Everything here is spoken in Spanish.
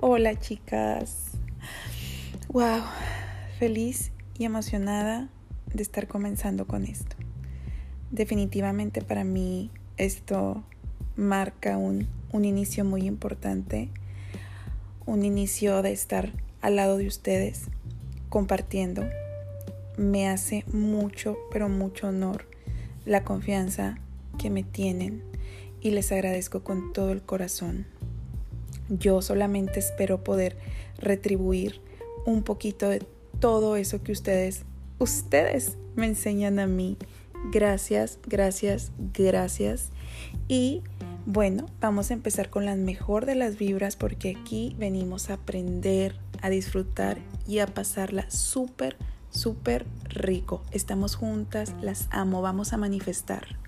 Hola chicas. Wow, feliz y emocionada de estar comenzando con esto. Definitivamente para mí esto marca un, un inicio muy importante, un inicio de estar al lado de ustedes compartiendo. Me hace mucho, pero mucho honor la confianza que me tienen y les agradezco con todo el corazón. Yo solamente espero poder retribuir un poquito de todo eso que ustedes, ustedes me enseñan a mí. Gracias, gracias, gracias. Y bueno, vamos a empezar con la mejor de las vibras porque aquí venimos a aprender, a disfrutar y a pasarla súper, súper rico. Estamos juntas, las amo, vamos a manifestar.